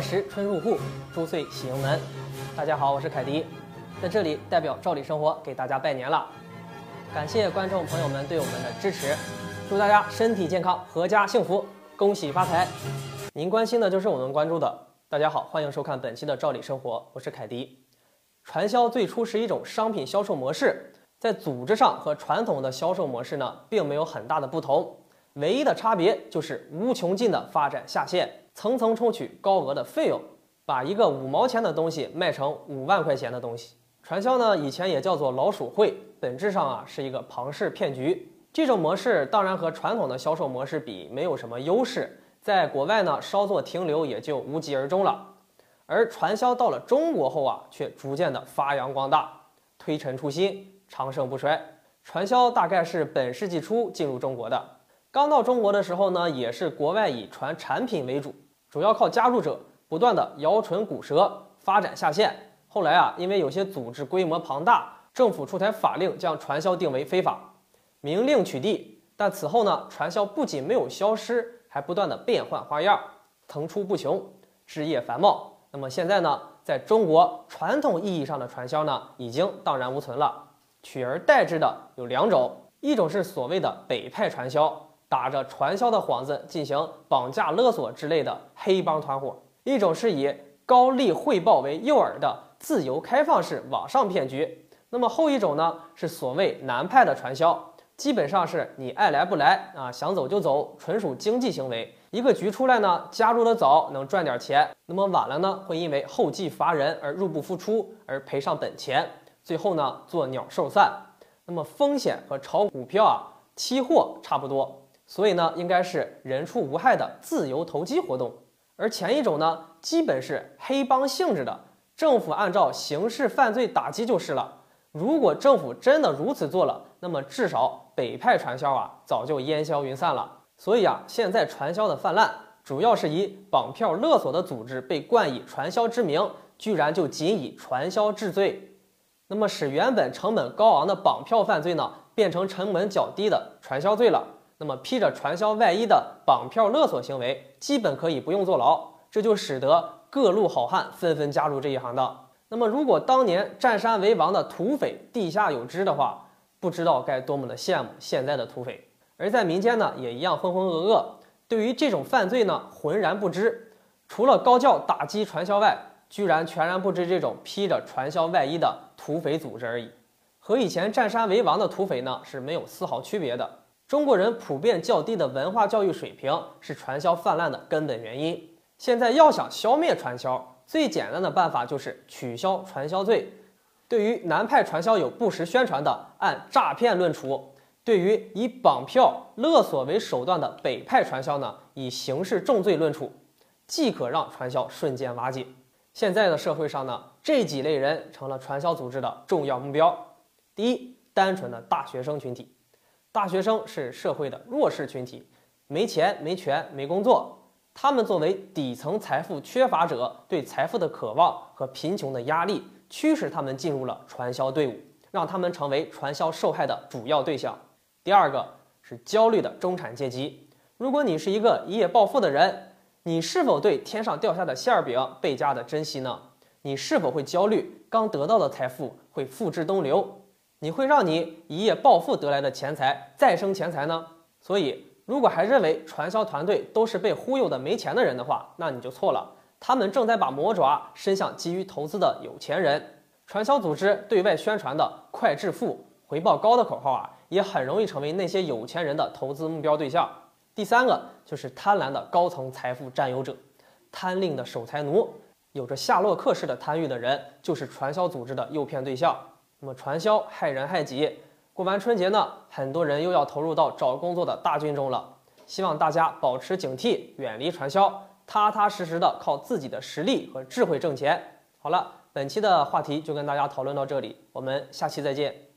亥时春入户，诸岁喜迎门。大家好，我是凯迪，在这里代表赵理生活给大家拜年了。感谢观众朋友们对我们的支持，祝大家身体健康，阖家幸福，恭喜发财。您关心的就是我们关注的。大家好，欢迎收看本期的赵理生活，我是凯迪。传销最初是一种商品销售模式，在组织上和传统的销售模式呢，并没有很大的不同。唯一的差别就是无穷尽的发展下线，层层抽取高额的费用，把一个五毛钱的东西卖成五万块钱的东西。传销呢，以前也叫做老鼠会，本质上啊是一个庞氏骗局。这种模式当然和传统的销售模式比没有什么优势，在国外呢稍作停留也就无疾而终了。而传销到了中国后啊，却逐渐的发扬光大，推陈出新，长盛不衰。传销大概是本世纪初进入中国的。刚到中国的时候呢，也是国外以传产品为主，主要靠加入者不断的摇唇鼓舌，发展下线。后来啊，因为有些组织规模庞大，政府出台法令将传销定为非法，明令取缔。但此后呢，传销不仅没有消失，还不断的变换花样，层出不穷，枝叶繁茂。那么现在呢，在中国传统意义上的传销呢，已经荡然无存了，取而代之的有两种，一种是所谓的北派传销。打着传销的幌子进行绑架勒索之类的黑帮团伙，一种是以高利汇报为诱饵的自由开放式网上骗局。那么后一种呢，是所谓南派的传销，基本上是你爱来不来啊，想走就走，纯属经济行为。一个局出来呢，加入的早能赚点钱，那么晚了呢，会因为后继乏人而入不敷出而赔上本钱，最后呢做鸟兽散。那么风险和炒股票啊、期货差不多。所以呢，应该是人畜无害的自由投机活动，而前一种呢，基本是黑帮性质的，政府按照刑事犯罪打击就是了。如果政府真的如此做了，那么至少北派传销啊，早就烟消云散了。所以啊，现在传销的泛滥，主要是以绑票勒索的组织被冠以传销之名，居然就仅以传销治罪，那么使原本成本高昂的绑票犯罪呢，变成成本较低的传销罪了。那么披着传销外衣的绑票勒索行为，基本可以不用坐牢，这就使得各路好汉纷纷加入这一行当。那么如果当年占山为王的土匪地下有知的话，不知道该多么的羡慕现在的土匪。而在民间呢，也一样浑浑噩噩，对于这种犯罪呢，浑然不知。除了高叫打击传销外，居然全然不知这种披着传销外衣的土匪组织而已，和以前占山为王的土匪呢，是没有丝毫区别的。中国人普遍较低的文化教育水平是传销泛滥的根本原因。现在要想消灭传销，最简单的办法就是取消传销罪。对于南派传销有不实宣传的，按诈骗论处；对于以绑票勒索为手段的北派传销呢，以刑事重罪论处，即可让传销瞬间瓦解。现在的社会上呢，这几类人成了传销组织的重要目标。第一，单纯的大学生群体。大学生是社会的弱势群体，没钱、没权、没工作。他们作为底层财富缺乏者，对财富的渴望和贫穷的压力，驱使他们进入了传销队伍，让他们成为传销受害的主要对象。第二个是焦虑的中产阶级。如果你是一个一夜暴富的人，你是否对天上掉下的馅儿饼倍加的珍惜呢？你是否会焦虑刚得到的财富会付之东流？你会让你一夜暴富得来的钱财再生钱财呢？所以，如果还认为传销团队都是被忽悠的没钱的人的话，那你就错了。他们正在把魔爪伸向急于投资的有钱人。传销组织对外宣传的“快致富、回报高”的口号啊，也很容易成为那些有钱人的投资目标对象。第三个就是贪婪的高层财富占有者，贪令的守财奴，有着夏洛克式的贪欲的人，就是传销组织的诱骗对象。那么传销害人害己，过完春节呢，很多人又要投入到找工作的大军中了。希望大家保持警惕，远离传销，踏踏实实的靠自己的实力和智慧挣钱。好了，本期的话题就跟大家讨论到这里，我们下期再见。